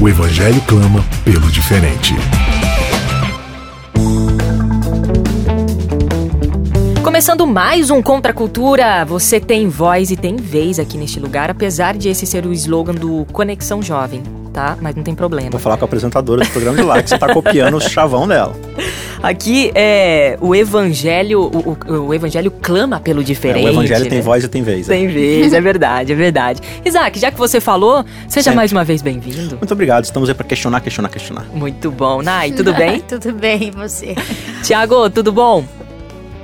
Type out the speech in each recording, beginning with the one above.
O Evangelho clama pelo diferente. Começando mais um Contra a Cultura, você tem voz e tem vez aqui neste lugar, apesar de esse ser o slogan do Conexão Jovem, tá? Mas não tem problema. Vou falar com a apresentadora do programa de lá, que você tá copiando o chavão dela. Aqui é o evangelho, o, o, o evangelho clama pelo diferente. É, o evangelho né? tem voz e tem vez. Tem é. vez, é verdade, é verdade. Isaac, já que você falou, seja Sempre. mais uma vez bem-vindo. Muito obrigado, estamos aí para questionar, questionar, questionar. Muito bom. Nai, tudo bem? Tudo bem, você? Tiago, tudo bom?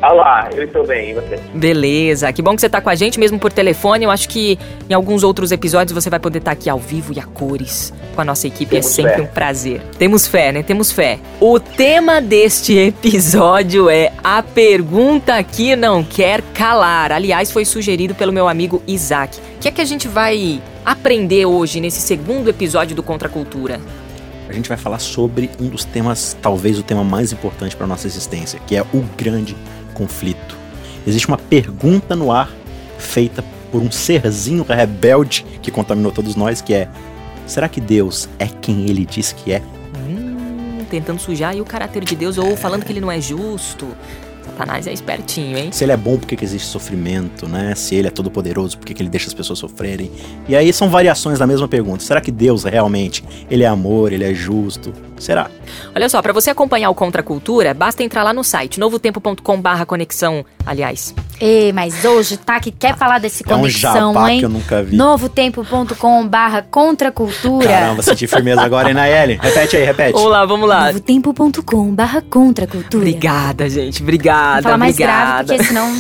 Olá, eu estou bem, e você? Beleza, que bom que você tá com a gente, mesmo por telefone. Eu acho que em alguns outros episódios você vai poder estar aqui ao vivo e a cores com a nossa equipe. Temos é sempre fé. um prazer. Temos fé, né? Temos fé. O tema deste episódio é a pergunta que não quer calar. Aliás, foi sugerido pelo meu amigo Isaac. O que é que a gente vai aprender hoje nesse segundo episódio do Contra a Cultura? A gente vai falar sobre um dos temas, talvez o tema mais importante para nossa existência, que é o grande conflito. Existe uma pergunta no ar feita por um serzinho rebelde que contaminou todos nós, que é: será que Deus é quem ele diz que é? Hum, tentando sujar aí o caráter de Deus ou falando que ele não é justo. Satanás é espertinho, hein? Se ele é bom, por que, que existe sofrimento, né? Se ele é todo poderoso, por que, que ele deixa as pessoas sofrerem? E aí são variações da mesma pergunta. Será que Deus realmente, ele é amor, ele é justo? Será? Olha só, para você acompanhar o Contra a Cultura, basta entrar lá no site novotempo.com barra conexão, aliás. Ei, mas hoje tá que quer falar desse É um conexão, jabá hein? que eu nunca vi. Novotempo.com barra contra cultura. Caramba, senti firmeza agora, hein, Nayeli? Repete aí, repete. Vamos lá, vamos lá. Novotempo.com barra contra cultura. Obrigada, gente. Obrigada, Vou falar mais obrigada. grave, porque senão...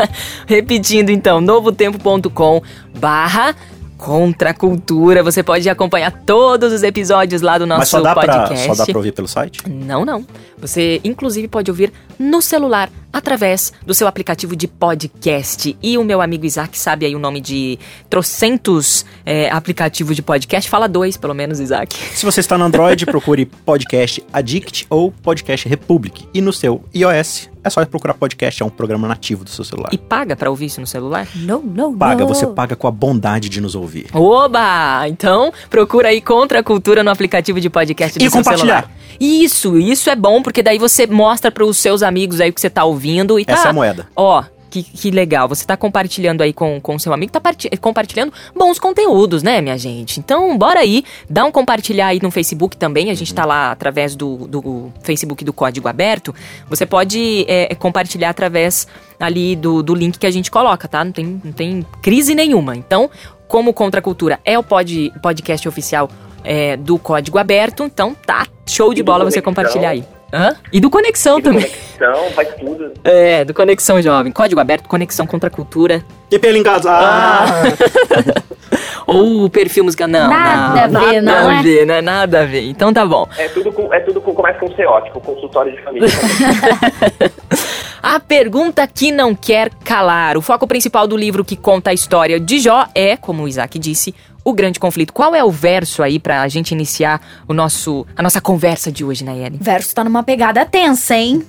Repetindo então, novotempo.com barra Contra a Cultura. Você pode acompanhar todos os episódios lá do nosso Mas só dá, pra, podcast. só dá pra ouvir pelo site? Não, não. Você, inclusive, pode ouvir no celular através do seu aplicativo de podcast. E o meu amigo Isaac sabe aí o nome de trocentos é, aplicativos de podcast. Fala dois, pelo menos, Isaac. Se você está no Android, procure Podcast Addict ou Podcast Republic. E no seu iOS, é só procurar podcast, é um programa nativo do seu celular. E paga pra ouvir isso no celular? não, não, Paga, não. você paga com a bondade de nos ouvir. Oba! Então, procura aí Contra a Cultura no aplicativo de podcast do E seu compartilhar. celular. Isso, isso é bom, porque daí você mostra pros seus amigos aí o que você tá ouvindo e tá... Essa é a moeda. Ó, que, que legal, você tá compartilhando aí com o seu amigo, tá parti- compartilhando bons conteúdos, né, minha gente? Então, bora aí, dá um compartilhar aí no Facebook também, a gente tá lá através do, do Facebook do Código Aberto, você pode é, compartilhar através ali do, do link que a gente coloca, tá? Não tem, não tem crise nenhuma. Então, como Contra a Cultura é o pod, podcast oficial é, do Código Aberto, então tá show de bola você compartilhar aí. Hã? E do Conexão E do também. Conexão, faz tudo. É, do Conexão Jovem. Código aberto, Conexão contra a Cultura. E pelo engado. Ah! Ou o perfil musical. Não, Nada não, a ver, nada não a é? ver, né? Nada a ver. Então tá bom. É tudo com, é tudo com, começa com CO, tipo consultório de família. A pergunta que não quer calar. O foco principal do livro que conta a história de Jó é, como o Isaac disse, o grande conflito. Qual é o verso aí pra gente iniciar o nosso, a nossa conversa de hoje, Nayeli? O verso tá numa pegada tensa, hein?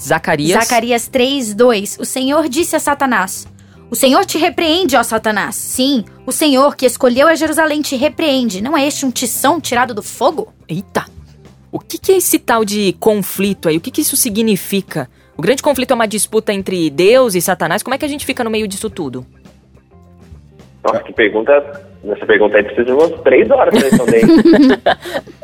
Zacarias. Zacarias 3, 2. O Senhor disse a Satanás: O Senhor te repreende, ó Satanás. Sim, o Senhor que escolheu a Jerusalém te repreende. Não é este um tição tirado do fogo? Eita! O que, que é esse tal de conflito aí? O que, que isso significa? O grande conflito é uma disputa entre Deus e Satanás. Como é que a gente fica no meio disso tudo? Nossa, que pergunta. Nessa pergunta aí precisa de umas três horas pra responder.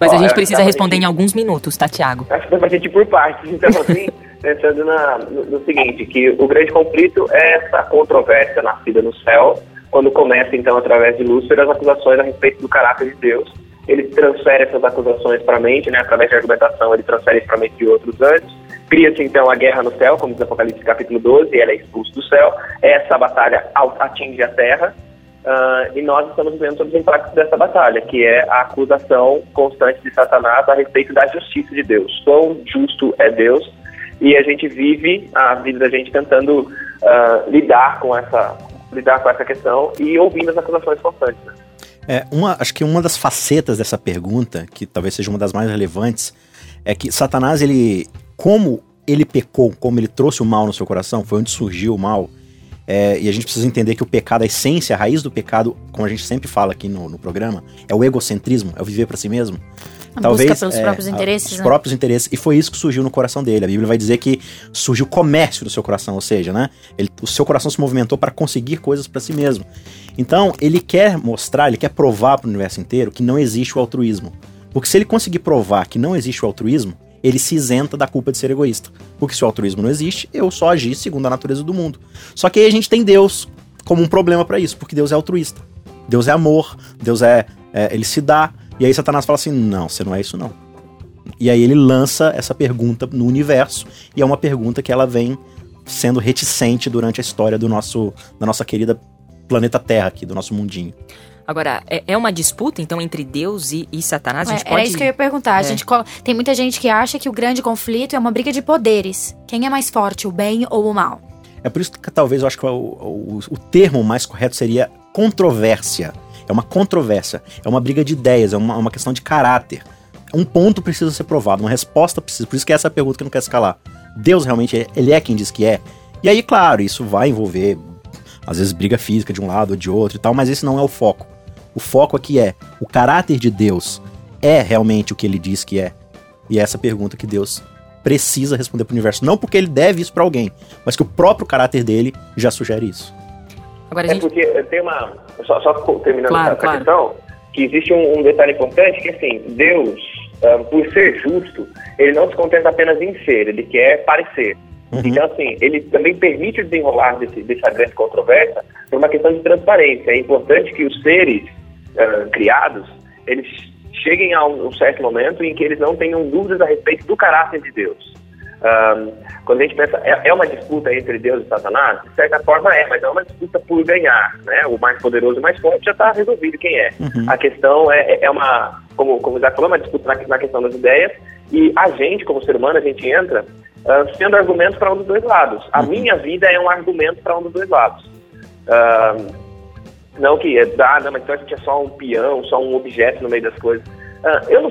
Mas a Ó, gente eu precisa tava responder aqui. em alguns minutos, tá, Tiago? Acho que vai ser por partes. Então, assim, pensando na, no, no seguinte, que o grande conflito é essa controvérsia nascida no céu, quando começa, então, através de Lúcifer, as acusações a respeito do caráter de Deus. Ele transfere essas acusações para a mente, né, através de argumentação, ele transfere para a mente de outros anjos. Cria-se, então, a guerra no céu, como diz Apocalipse capítulo 12, e ela é expulso do céu. Essa batalha atinge a terra, Uh, e nós estamos vendo os impactos dessa batalha, que é a acusação constante de Satanás a respeito da justiça de Deus. Quão justo é Deus? E a gente vive a vida da gente tentando uh, lidar com essa lidar com essa questão e ouvindo as acusações constantes. Né? É, uma, acho que uma das facetas dessa pergunta, que talvez seja uma das mais relevantes, é que Satanás, ele, como ele pecou, como ele trouxe o mal no seu coração, foi onde surgiu o mal, é, e a gente precisa entender que o pecado, a essência, a raiz do pecado, como a gente sempre fala aqui no, no programa, é o egocentrismo, é o viver para si mesmo. A Talvez, busca pelos é, próprios interesses. Os né? próprios interesses. E foi isso que surgiu no coração dele. A Bíblia vai dizer que surgiu comércio do seu coração, ou seja, né? Ele, o seu coração se movimentou para conseguir coisas para si mesmo. Então, ele quer mostrar, ele quer provar para o universo inteiro que não existe o altruísmo. Porque se ele conseguir provar que não existe o altruísmo, ele se isenta da culpa de ser egoísta. Porque se o altruísmo não existe, eu só agi segundo a natureza do mundo. Só que aí a gente tem Deus como um problema para isso, porque Deus é altruísta. Deus é amor, Deus é, é, ele se dá. E aí Satanás fala assim: "Não, você não é isso não". E aí ele lança essa pergunta no universo, e é uma pergunta que ela vem sendo reticente durante a história do nosso da nossa querida planeta Terra aqui, do nosso mundinho. Agora, é, é uma disputa, então, entre Deus e, e Satanás? A gente é, pode... Era isso que eu ia perguntar. A é. gente, tem muita gente que acha que o grande conflito é uma briga de poderes. Quem é mais forte, o bem ou o mal? É por isso que talvez eu acho que o, o, o termo mais correto seria controvérsia. É uma controvérsia, é uma briga de ideias, é uma, uma questão de caráter. Um ponto precisa ser provado, uma resposta precisa. Por isso que essa é a pergunta que não quer escalar. Deus realmente, é, ele é quem diz que é? E aí, claro, isso vai envolver, às vezes, briga física de um lado ou de outro e tal, mas esse não é o foco. O foco aqui é o caráter de Deus é realmente o que ele diz que é? E é essa pergunta que Deus precisa responder para o universo. Não porque ele deve isso para alguém, mas que o próprio caráter dele já sugere isso. Agora, é gente... porque tem uma. Só, só terminando claro, essa claro. questão, que existe um, um, detalhe importante que assim, Deus, um, por ser justo, ele não se contenta apenas em ser, ele quer parecer. Uhum. Então, assim, ele também permite o desenrolar desse, dessa grande controvérsia por uma questão de transparência. É importante que os seres uh, criados, eles cheguem a um, um, certo momento em que eles não tenham dúvidas a respeito do caráter de Deus. Um, quando a gente pensa, é, é, uma disputa entre Deus e Satanás? De certa forma é, mas é uma disputa por ganhar, né? O mais poderoso e o mais forte já está resolvido quem é. Uhum. A questão é, é, é uma, como, como o Isaac falou, uma disputa na, na, questão das ideias e a gente, como ser humano, a gente entra uh, sendo argumento para um dos dois lados. A uhum. minha vida é um argumento para um dos dois lados. Uh, não que, ah, não, mas então a gente é só um peão, só um objeto no meio das coisas. Uh, eu, não,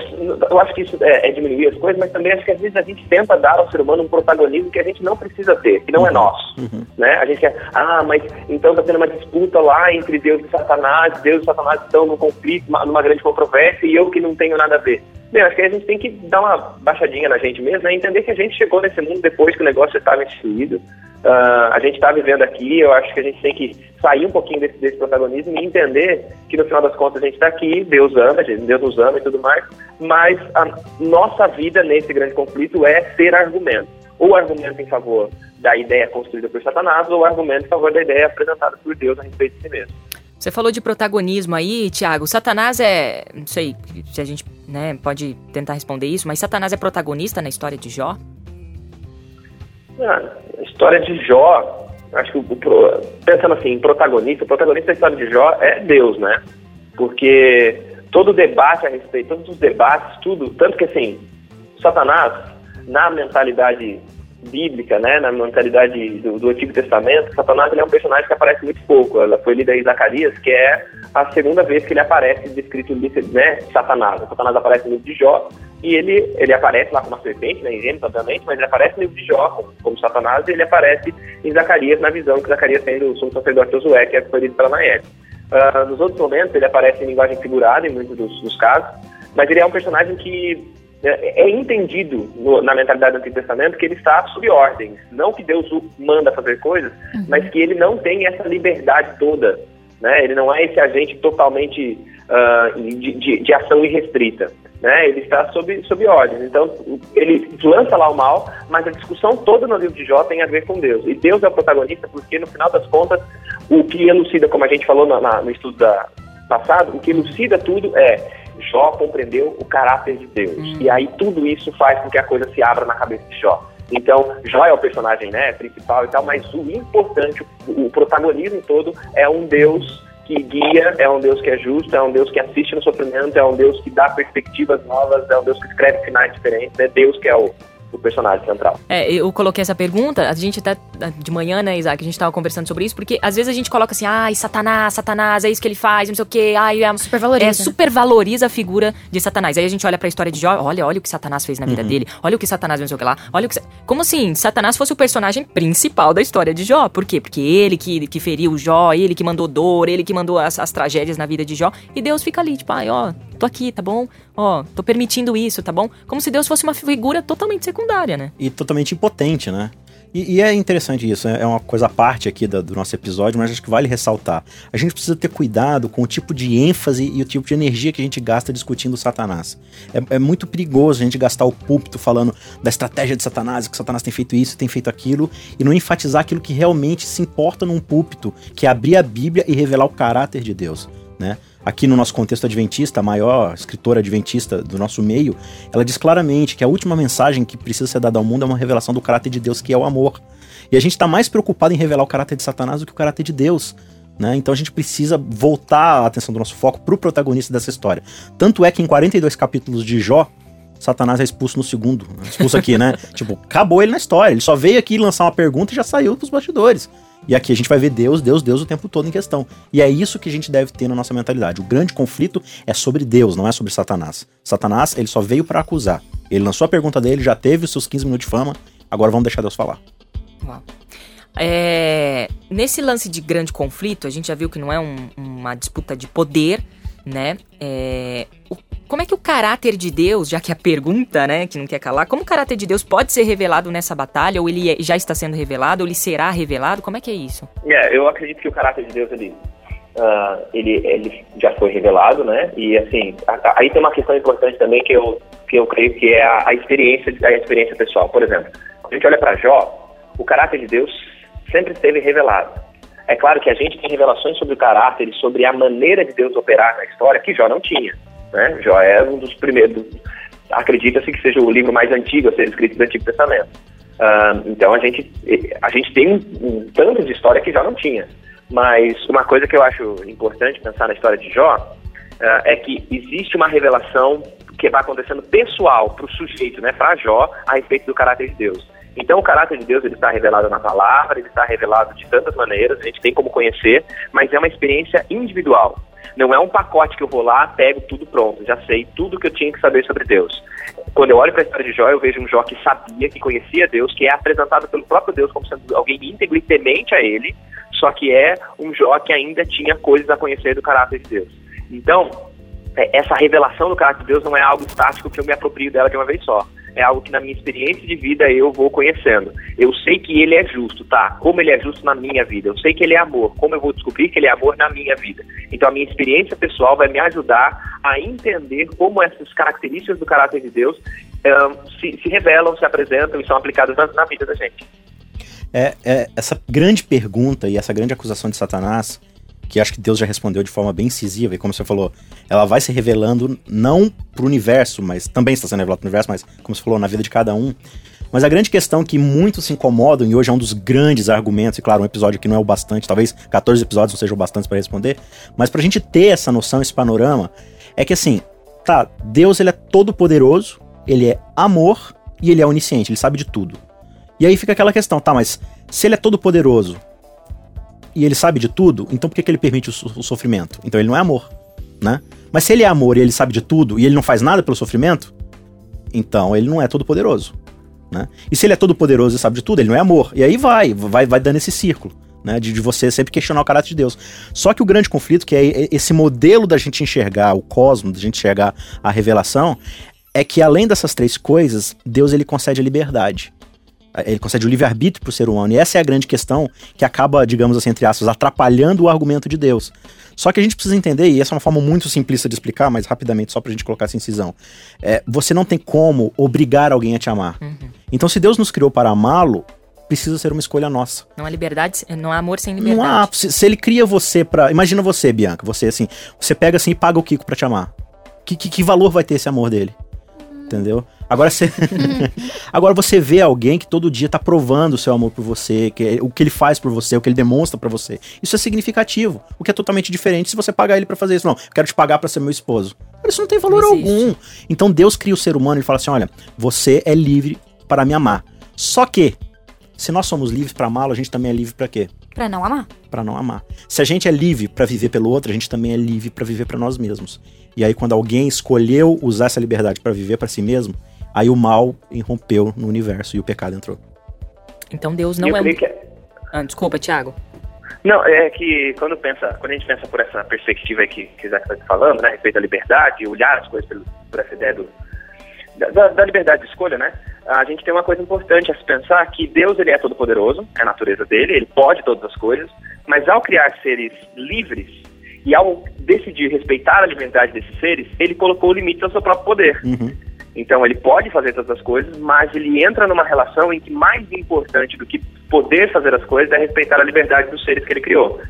eu acho que isso é, é, diminuir as coisas, mas também acho que às vezes a gente tenta dar ao ser humano um protagonismo que a gente não precisa ter, que não é uhum. é nosso. Uhum. Né? A gente quer, ah, mas então está tendo uma disputa lá entre Deus e Satanás, Deus e Satanás estão num conflito, numa grande controvérsia e eu que não tenho nada a ver. Bem, acho que a gente tem que dar uma baixadinha na gente mesmo, né? entender que a gente chegou nesse mundo depois que o negócio estava instituído. Uh, a gente está vivendo aqui, eu acho que a gente tem que sair um pouquinho desse, desse protagonismo e entender que no final das contas a gente está aqui, Deus ama, Deus nos ama e tudo mais, mas a nossa vida nesse grande conflito é ser argumento. Ou argumento em favor da ideia construída por Satanás, ou argumento em favor da ideia apresentada por Deus a respeito de si mesmo. Você falou de protagonismo aí, Tiago. Satanás é. Não sei se a gente né, pode tentar responder isso, mas Satanás é protagonista na história de Jó? Ah, a história de Jó, acho que o, pensando assim, protagonista, o protagonista da história de Jó é Deus, né? Porque todo o debate a respeito, todos os debates, tudo, tanto que assim, Satanás, na mentalidade bíblica, né, na mentalidade do, do Antigo Testamento, Satanás é um personagem que aparece muito pouco. Ela foi lida em Zacarias, que é a segunda vez que ele aparece descrito né, Satanás. Satanás aparece no livro de Jó e ele, ele aparece lá como uma serpente, né, em obviamente, mas ele aparece no livro de Jó como, como Satanás e ele aparece em Zacarias na visão que Zacarias tem do sumo sacerdote Josué, que é escolhido pela Naed. Uh, nos outros momentos ele aparece em linguagem figurada em muitos dos, dos casos, mas ele é um personagem que é, é entendido no, na mentalidade do Antigo Testamento que ele está sob ordens. Não que Deus o manda fazer coisas, uhum. mas que ele não tem essa liberdade toda. Né? Ele não é esse agente totalmente uh, de, de, de, ação irrestrita. Né? Ele está sob, sob ordens. Então, ele lança lá o mal, mas a discussão toda no livro de Jó tem a ver com Deus. E Deus é o protagonista porque, no final das contas, o que elucida, como a gente falou na, na, no estudo da, passado, o que elucida tudo é Jó compreendeu o caráter de Deus. Hum. E aí tudo isso faz com que a coisa se abra na cabeça de Jó. Então, Jó é o personagem né, principal e tal, mas o importante, o, protagonismo todo é um Deus que guia, é um Deus que é justo, é um Deus que assiste no sofrimento, é um Deus que dá perspectivas novas, é um Deus que escreve finais diferentes, é Deus que é o, o personagem central. É, eu coloquei essa pergunta, a gente até de manhã, né, Isaac, a gente tava conversando sobre isso, porque às vezes a gente coloca assim, ai, Satanás, Satanás, é isso que ele faz, não sei o quê, ai, é, Supervaloriza, é, supervaloriza a figura de Satanás. Aí a gente olha pra história de Jó, olha, olha o que Satanás fez na vida dele, olha o que Satanás não sei o que lá, olha o que... Como assim, Satanás fosse o personagem principal da história de Jó, por quê? Porque ele que, que feriu Jó, ele que mandou dor, ele que mandou as, as tragédias na vida de Jó, e Deus fica ali, tipo, ai, ó, tô aqui, tá bom? Ó, tô permitindo isso, tá bom? Como se Deus fosse uma figura totalmente secundária, né? E totalmente impotente, né? E, e é interessante isso, é uma coisa à parte aqui do nosso episódio, mas acho que vale ressaltar. A gente precisa ter cuidado com o tipo de ênfase e o tipo de energia que a gente gasta discutindo Satanás. É, é muito perigoso a gente gastar o púlpito falando da estratégia de Satanás, que Satanás tem feito isso, tem feito aquilo, e não enfatizar aquilo que realmente se importa num púlpito, que é abrir a Bíblia e revelar o caráter de Deus, né? Aqui no nosso contexto adventista, a maior escritora adventista do nosso meio, ela diz claramente que a última mensagem que precisa ser dada ao mundo é uma revelação do caráter de Deus, que é o amor. E a gente está mais preocupado em revelar o caráter de Satanás do que o caráter de Deus. Né? Então a gente precisa voltar a atenção do nosso foco para o protagonista dessa história. Tanto é que em 42 capítulos de Jó, Satanás é expulso no segundo. Expulso aqui, né? tipo, acabou ele na história. Ele só veio aqui lançar uma pergunta e já saiu pros bastidores. E aqui a gente vai ver Deus, Deus, Deus o tempo todo em questão. E é isso que a gente deve ter na nossa mentalidade. O grande conflito é sobre Deus, não é sobre Satanás. Satanás, ele só veio para acusar. Ele lançou a pergunta dele, já teve os seus 15 minutos de fama, agora vamos deixar Deus falar. Uau. É, nesse lance de grande conflito, a gente já viu que não é um- uma disputa de poder, né? É, o- como é que o caráter de Deus, já que a pergunta, né, que não quer calar, como o caráter de Deus pode ser revelado nessa batalha, ou ele é- já está sendo revelado, ou ele será revelado? Como é que é isso? É, eu acredito que o caráter de Deus ele, ah, ele, ele já foi revelado, né? E assim, a- a- aí tem uma questão importante também que eu, que eu creio que é a, a experiência, a experiência pessoal. Por exemplo, quando a gente olha para Jó, o caráter de Deus sempre esteve revelado. É claro que a gente tem revelações sobre o caráter e sobre a maneira de Deus operar na história que Jó não tinha. Né? É um dos primeiros. Acredita-se que seja o livro mais antigo a ser escrito do Antigo Testamento. Ah, então a gente, a gente tem um, um tanto de história que Jó não tinha. Mas uma coisa que eu acho importante pensar na história de Jó ah, é que existe uma revelação que vai acontecendo pessoal para o sujeito, né, para Jó, a respeito do caráter de Deus. Então o caráter de Deus ele está revelado na palavra, ele está revelado de tantas maneiras, a gente tem como conhecer, mas é uma experiência individual. Não é um pacote que eu vou lá, pego tudo pronto, já sei tudo que eu tinha que saber sobre Deus. Quando eu olho para a história de Jó, eu vejo um Jó que sabia, que conhecia Deus, que é apresentado pelo próprio Deus como sendo alguém íntegro e temente a ele, só que é um Jó que ainda tinha coisas a conhecer do caráter de Deus. Então, é, essa revelação do caráter de Deus não é algo estático que eu me aproprio dela de uma vez só. É algo que na minha experiência de vida eu vou conhecendo. Eu sei que ele é justo, tá? Como ele é justo na minha vida. Eu sei que ele é amor. Como eu vou descobrir que ele é amor na minha vida? Então a minha experiência pessoal vai me ajudar a entender como essas características do caráter de Deus ahn, se, se revelam, se apresentam e são aplicadas na, na vida da gente. É, é essa grande pergunta e essa grande acusação de Satanás, que acho que Deus já respondeu de forma bem incisiva, e como você falou, ela vai se revelando não pro universo, mas também está sendo revelado pro universo, mas como você falou, na vida de cada um. Mas a grande questão que muitos se incomodam, e hoje é um dos grandes argumentos, e claro, um episódio que não é o bastante, talvez 14 episódios não sejam o bastante para responder, mas pra gente ter essa noção, esse panorama, é que assim, tá, Deus ele é todo poderoso, ele é amor e ele é onisciente, ele sabe de tudo. E aí fica aquela questão, tá, mas se ele é todo poderoso e ele sabe de tudo, então por que, que ele permite o, so- o sofrimento? Então ele não é amor, né? Mas se ele é amor e ele sabe de tudo e ele não faz nada pelo sofrimento, então ele não é todo poderoso, né? E se ele é todo poderoso e sabe de tudo, ele não é amor. E aí vai, vai, vai dando esse círculo. Né, de, de você sempre questionar o caráter de Deus. Só que o grande conflito, que é esse modelo da gente enxergar o cosmos, da gente enxergar a revelação, é que além dessas três coisas, Deus ele concede a liberdade. Ele concede o livre-arbítrio para o ser humano. E essa é a grande questão que acaba, digamos assim, entre aspas, atrapalhando o argumento de Deus. Só que a gente precisa entender, e essa é uma forma muito simplista de explicar, mas rapidamente, só pra gente colocar essa incisão. É, você não tem como obrigar alguém a te amar. Então, se Deus nos criou para amá-lo, precisa ser uma escolha nossa. Não há liberdade, não há amor sem liberdade. Não há. Se, se ele cria você pra. Imagina você, Bianca, você assim, você pega assim e paga o Kiko pra te amar. Que, que, que valor vai ter esse amor dele? Entendeu? Agora você, agora você vê alguém que todo dia tá provando o seu amor por você, que o que ele faz por você, o que ele demonstra para você. Isso é significativo, o que é totalmente diferente se você pagar ele para fazer isso. Não, quero te pagar para ser meu esposo. Isso não tem valor não algum. Então Deus cria o ser humano e fala assim: olha, você é livre para me amar. Só que, se nós somos livres para amá-lo, a gente também é livre para quê? Para não amar. Para não amar. Se a gente é livre para viver pelo outro, a gente também é livre para viver para nós mesmos. E aí, quando alguém escolheu usar essa liberdade para viver para si mesmo, Aí o mal irrompeu no universo e o pecado entrou. Então Deus não é um... que... Ah, desculpa, Tiago. Não, é que quando pensa, quando a gente pensa por essa perspectiva que, que o Isaac está falando, né, a respeito da liberdade, olhar as coisas por, por essa ideia do, da, da, liberdade de escolha, né? A gente tem uma coisa importante a se pensar que Deus ele é todo poderoso, é a natureza dele, ele pode todas as coisas, mas ao criar seres livres e ao decidir respeitar a liberdade desses seres, ele colocou limites ao seu próprio poder. Uhum. Então ele pode fazer todas as coisas, mas ele entra numa relação em que mais importante do que poder fazer as coisas é respeitar a liberdade dos seres que ele criou.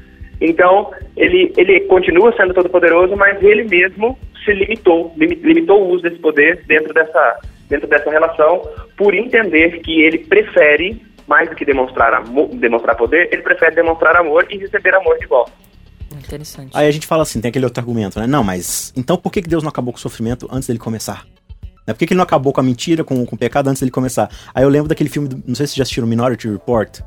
Então ele, ele continua sendo todo poderoso, mas ele mesmo se limitou, limitou o uso desse poder dentro dessa, dentro dessa relação, por entender que ele prefere, mais do que demonstrar, amor, demonstrar poder, ele prefere demonstrar amor e receber amor de volta. Interessante. Aí a gente fala assim, tem aquele outro argumento, né? Não, mas então por que Deus não acabou com o sofrimento antes dele começar? Né? Por que, que ele não acabou com a mentira, com, com o pecado antes dele começar? Aí eu lembro daquele filme, não sei se vocês já assistiram Minority Report,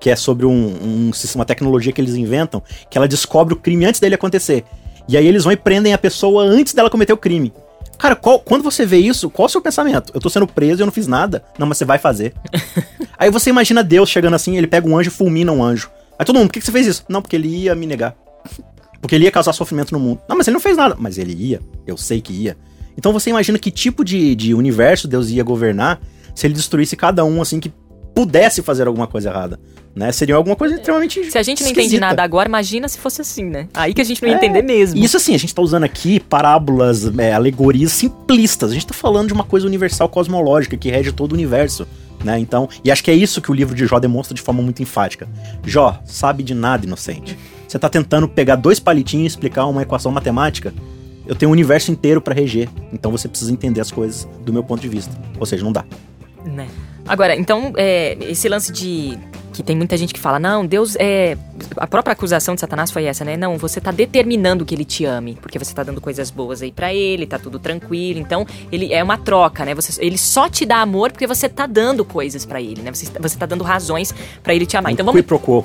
que é sobre um, um, uma tecnologia que eles inventam, que ela descobre o crime antes dele acontecer. E aí eles vão e prendem a pessoa antes dela cometer o crime. Cara, qual, quando você vê isso, qual é o seu pensamento? Eu tô sendo preso e eu não fiz nada. Não, mas você vai fazer. aí você imagina Deus chegando assim, ele pega um anjo e fulmina um anjo. Aí todo mundo, por que, que você fez isso? Não, porque ele ia me negar. Porque ele ia causar sofrimento no mundo. Não, mas ele não fez nada. Mas ele ia. Eu sei que ia. Então você imagina que tipo de, de universo Deus ia governar se ele destruísse cada um, assim, que pudesse fazer alguma coisa errada. Né? Seria alguma coisa extremamente. Se a gente não esquisita. entende nada agora, imagina se fosse assim, né? Aí que a gente não ia é, entender mesmo. Isso assim, a gente tá usando aqui parábolas, é, alegorias simplistas. A gente tá falando de uma coisa universal cosmológica que rege todo o universo. Né? Então, e acho que é isso que o livro de Jó demonstra de forma muito enfática. Jó, sabe de nada, inocente. Você tá tentando pegar dois palitinhos e explicar uma equação matemática eu tenho um universo inteiro para reger. Então você precisa entender as coisas do meu ponto de vista. Ou seja, não dá. Né? Agora, então, é, esse lance de que tem muita gente que fala, não, Deus é. A própria acusação de Satanás foi essa, né? Não, você tá determinando que ele te ame, porque você tá dando coisas boas aí para ele, tá tudo tranquilo. Então, ele é uma troca, né? Você, ele só te dá amor porque você tá dando coisas para ele, né? Você, você tá dando razões para ele te amar. Então vamos.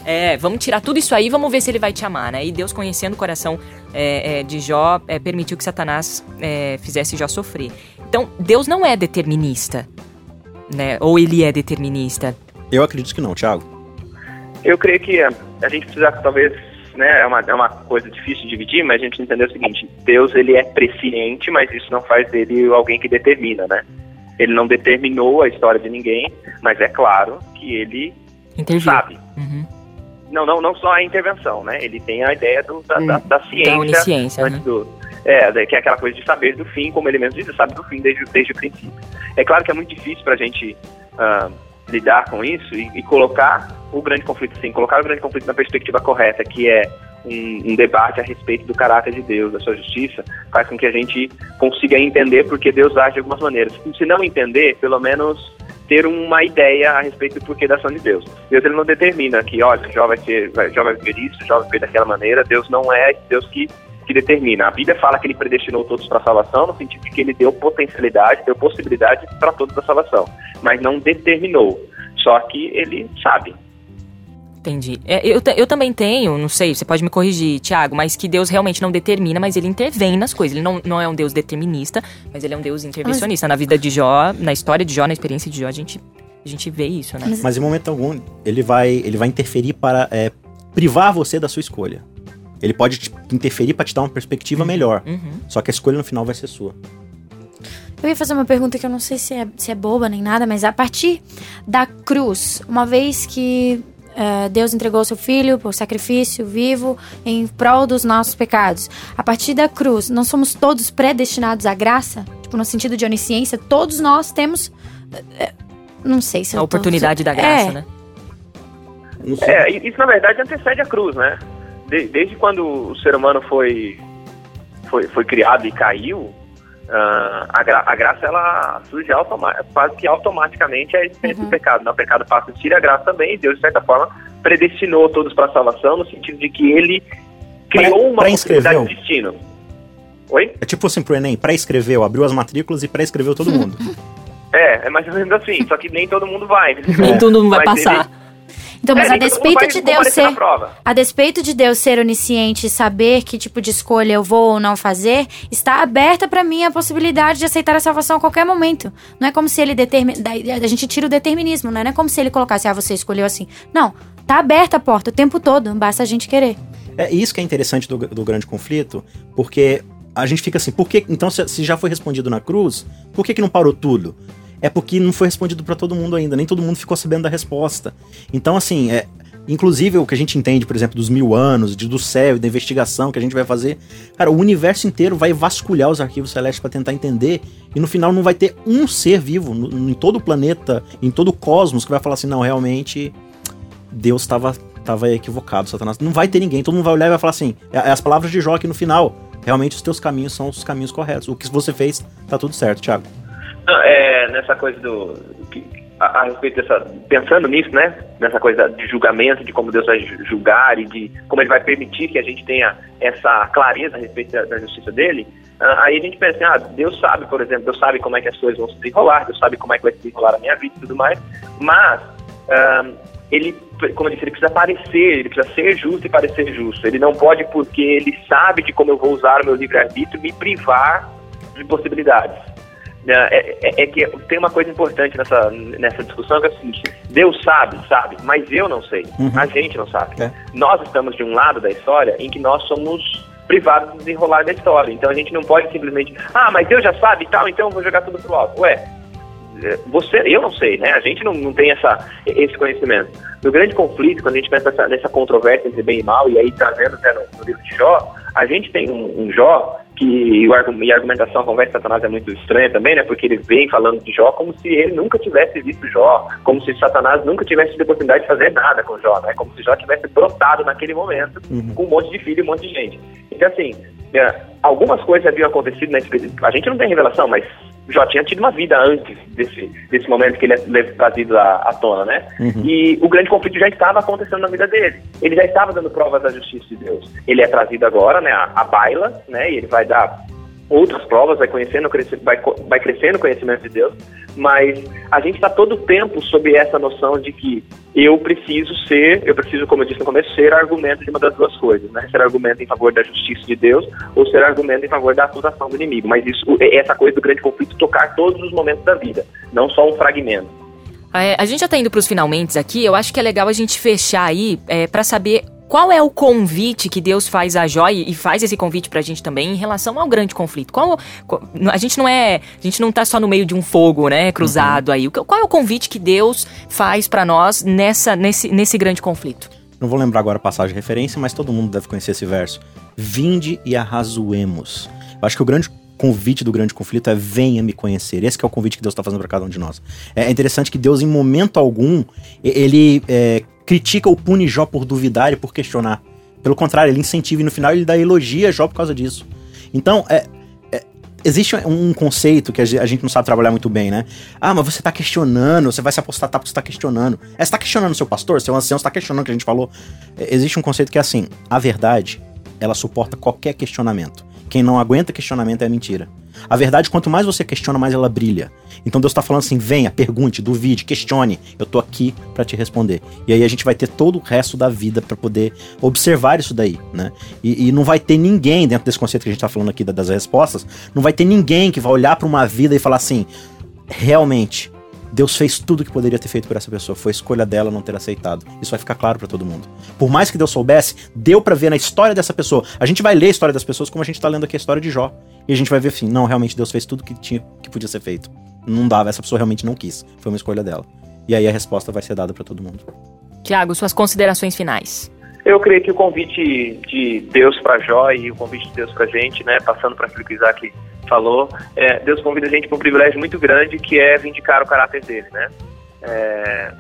É, vamos tirar tudo isso aí, vamos ver se ele vai te amar, né? E Deus, conhecendo o coração é, é, de Jó, é, permitiu que Satanás é, fizesse Jó sofrer. Então, Deus não é determinista. Né? Ou ele é determinista? Eu acredito que não, Thiago. Eu creio que a, a gente precisa, talvez, né, é uma, é uma coisa difícil de dividir, mas a gente entender o seguinte, Deus, ele é presciente, mas isso não faz dele alguém que determina, né? Ele não determinou a história de ninguém, mas é claro que ele Interviu. sabe. Uhum. Não, não, não só a intervenção, né? Ele tem a ideia do, da, hum, da, da, ciência. Da onisciência, né? do, é, que é aquela coisa de saber do fim, como ele mesmo diz, sabe do fim desde, desde o princípio. É claro que é muito difícil para a gente uh, lidar com isso e, e, colocar o grande conflito, sim, colocar o grande conflito na perspectiva correta, que é um, um, debate a respeito do caráter de Deus, da sua justiça, faz com que a gente consiga entender porque Deus age de algumas maneiras. Se não entender, pelo menos ter uma ideia a respeito do porquê da ação de Deus. Deus ele não determina que, olha, Jó vai ser, Jó vai viver isso, Jó vai viver daquela maneira. Deus não é Deus que que determina. A Bíblia fala que ele predestinou todos para a salvação, no sentido de que ele deu potencialidade, deu possibilidade para todos a salvação, mas não determinou. Só que ele sabe. Entendi. É, eu, eu também tenho, não sei, você pode me corrigir, Tiago, mas que Deus realmente não determina, mas ele intervém nas coisas. Ele não, não é um Deus determinista, mas ele é um Deus intervencionista. Na vida de Jó, na história de Jó, na experiência de Jó, a gente, a gente vê isso, né? Mas em momento algum, ele vai, ele vai interferir para é, privar você da sua escolha. Ele pode te interferir para te dar uma perspectiva uhum. melhor. Uhum. Só que a escolha no final vai ser sua. Eu ia fazer uma pergunta que eu não sei se é, se é boba nem nada, mas a partir da cruz, uma vez que uh, Deus entregou seu filho por sacrifício vivo em prol dos nossos pecados, a partir da cruz, não somos todos predestinados à graça? Tipo, no sentido de onisciência, todos nós temos. Uh, não sei se A oportunidade tô... da graça, é. né? É, isso na verdade antecede a cruz, né? De, desde quando o ser humano foi, foi, foi criado e caiu, Uh, a, gra a, graça ela surge quase que automaticamente a existência uhum. do pecado. Né? O pecado passa a existir, a graça também, e Deus, de certa forma, predestinou todos para a salvação, no sentido de que ele criou pra, uma possibilidade de destino. Oi? É tipo assim pro Enem, pré-escreveu, abriu as matrículas e pré-escreveu todo mundo. é, é mais ou menos assim, só que nem todo mundo vai. Nem todo mundo vai Mas passar. Ele, então, mas é, a despeito de Deus ser. A despeito de Deus ser onisciente e saber que tipo de escolha eu vou ou não fazer, está aberta para mim a possibilidade de aceitar a salvação a qualquer momento. Não é como se ele determina. A gente tira o determinismo, né? não é como se ele colocasse, ah, você escolheu assim. Não. Tá aberta a porta o tempo todo, basta a gente querer. É isso que é interessante do, do grande conflito, porque a gente fica assim, por que. Então, se, se já foi respondido na cruz, por que, que não parou tudo? É porque não foi respondido para todo mundo ainda, nem todo mundo ficou sabendo da resposta. Então, assim, é, inclusive o que a gente entende, por exemplo, dos mil anos, de, do céu, da investigação que a gente vai fazer, cara, o universo inteiro vai vasculhar os arquivos celestes para tentar entender, e no final não vai ter um ser vivo no, em todo o planeta, em todo o cosmos, que vai falar assim, não, realmente, Deus estava tava equivocado, Satanás. Não vai ter ninguém, todo mundo vai olhar e vai falar assim, é, é as palavras de Jó aqui no final, realmente os teus caminhos são os caminhos corretos. O que você fez tá tudo certo, Thiago. É, nessa coisa do. A, a, respeito dessa. Pensando nisso, né? Nessa coisa de julgamento, de como Deus vai julgar e de como ele vai permitir que a gente tenha essa clareza a respeito da, da justiça dele. Uh, aí a gente pensa assim, ah, Deus sabe, por exemplo, Deus sabe como é que as coisas vão se desenrolar, Deus sabe como é que vai se desenrolar a minha vida e tudo mais, mas uh, ele, como eu disse, ele precisa parecer, ele precisa ser justo e parecer justo. Ele não pode, porque ele sabe de como eu vou usar o meu livre-arbítrio, me privar de possibilidades. É, é, é, é, que tem uma coisa importante nessa, nessa discussão que é o seguinte: Deus sabe, sabe, mas eu não sei. Uhum. A gente não sabe. É. Nós estamos de um lado da história em que nós somos privados do desenrolar da história. Então a gente não pode simplesmente, ah, mas Deus já sabe e tal, então eu vou jogar tudo pro alto. Ué, você, eu não sei, né? A gente não, não tem essa, esse conhecimento. No grande conflito, quando a gente pensa nessa, nessa controvérsia entre bem e mal, e aí trazendo tá né, no, no livro de Jó, a gente tem um, um Jó que e a argumentação, a conversa de Satanás é muito estranha também, né? Porque ele vem falando de Jó como se ele nunca tivesse visto Jó, como se Satanás nunca tivesse tido a oportunidade de fazer nada com Jó, né? Como se Jó tivesse brotado naquele momento uhum. com um monte de filho e um monte de gente. Então, assim, é, algumas coisas haviam acontecido na A gente não tem revelação, mas já tinha tido uma vida antes desse, desse momento que ele é trazido à, à tona, né? Uhum. E o grande conflito já estava acontecendo na vida dele. Ele já estava dando provas da justiça de Deus. Ele é trazido agora, né, à baila, né? E ele vai dar outras provas, vai conhecendo, vai, vai crescendo o conhecimento de Deus, mas a gente está todo o tempo sob essa noção de que eu preciso ser, eu preciso, como eu disse no começo, ser argumento de uma das duas coisas, né? Ser argumento em favor da justiça de Deus ou ser argumento em favor da acusação do inimigo. Mas isso, essa coisa do grande conflito tocar todos os momentos da vida, não só um fragmento. É, a gente já está indo para os finalmente aqui. Eu acho que é legal a gente fechar aí é, para saber qual é o convite que Deus faz a Jó e faz esse convite pra gente também em relação ao grande conflito? Qual, a gente não é, a gente não tá só no meio de um fogo, né, cruzado uhum. aí. Qual é o convite que Deus faz para nós nessa nesse nesse grande conflito? Não vou lembrar agora a passagem de referência, mas todo mundo deve conhecer esse verso. Vinde e arrazoemos. Eu acho que o grande convite do grande conflito é venha me conhecer. Esse é o convite que Deus está fazendo para cada um de nós. É interessante que Deus, em momento algum, ele é, critica ou pune Jó por duvidar e por questionar. Pelo contrário, ele incentiva e no final ele dá elogia a Jó por causa disso. Então, é, é, existe um conceito que a gente não sabe trabalhar muito bem, né? Ah, mas você está questionando, você vai se apostatar porque você está questionando. É, você está questionando seu pastor, seu ancião, você está questionando o que a gente falou. É, existe um conceito que é assim: a verdade, ela suporta qualquer questionamento. Quem não aguenta questionamento é mentira. A verdade, quanto mais você questiona, mais ela brilha. Então Deus está falando assim: venha, pergunte, duvide, questione. Eu tô aqui para te responder. E aí a gente vai ter todo o resto da vida para poder observar isso daí, né? E, e, não vai ter ninguém dentro desse conceito que a gente está falando aqui das respostas, não vai ter ninguém que vai olhar para uma vida e falar assim: realmente, Deus fez tudo o que poderia ter feito por essa pessoa. Foi escolha dela não ter aceitado. Isso vai ficar claro para todo mundo. Por mais que Deus soubesse, deu para ver na história dessa pessoa. A gente vai ler a história das pessoas como a gente tá lendo aqui a história de Jó. E a gente vai ver assim, não, realmente Deus fez tudo que tinha que podia ser feito. Não dava, essa pessoa realmente não quis. Foi uma escolha dela. E aí a resposta vai ser dada para todo mundo. Tiago, suas considerações finais. Eu creio que o convite de Deus para Jó e o convite de Deus para a gente, né, passando para aquilo que o Isaac falou, é, Deus convida a gente para um privilégio muito grande que é vindicar o caráter dele, né? É,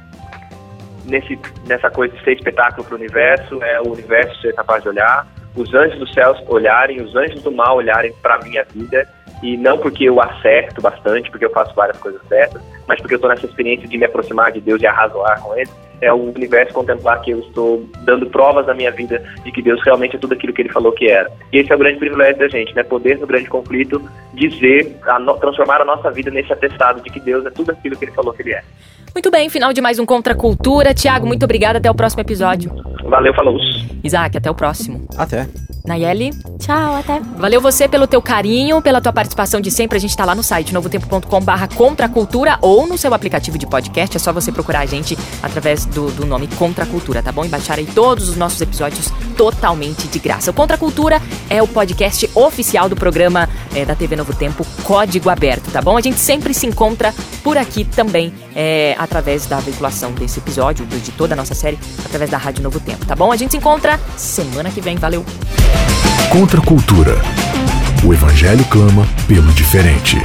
nesse, nessa coisa de ser espetáculo para o universo, é o universo ser capaz de olhar, os anjos dos céus olharem, os anjos do mal olharem para minha vida E não porque eu acerto bastante, porque eu faço várias coisas certas, mas porque eu estou nessa experiência de me aproximar de Deus e arrazoar com Ele. É o universo contemplar que eu estou dando provas na minha vida de que Deus realmente é tudo aquilo que Ele falou que era. E esse é o grande privilégio da gente, né? Poder no grande conflito dizer, a no, transformar a nossa vida nesse atestado de que Deus é tudo aquilo que Ele falou que Ele é. Muito bem, final de mais um Contra a Cultura. Tiago, muito obrigada. Até o próximo episódio. Valeu, falou. Isaac, até o próximo. Até. Nayeli, Tchau, até. valeu você pelo teu carinho, pela tua participação de sempre. A gente tá lá no site novotempo.com barra Contra a Cultura ou no seu aplicativo de podcast. É só você procurar a gente através do, do nome Contra Cultura, tá bom? E baixar aí todos os nossos episódios totalmente de graça. O Contra Cultura é o podcast oficial do programa é, da TV Novo Tempo Código Aberto, tá bom? A gente sempre se encontra por aqui também, é, através da veiculação desse episódio, de toda a nossa série, através da Rádio Novo Tempo, tá bom? A gente se encontra semana que vem. Valeu! Contra a cultura. O evangelho clama pelo diferente.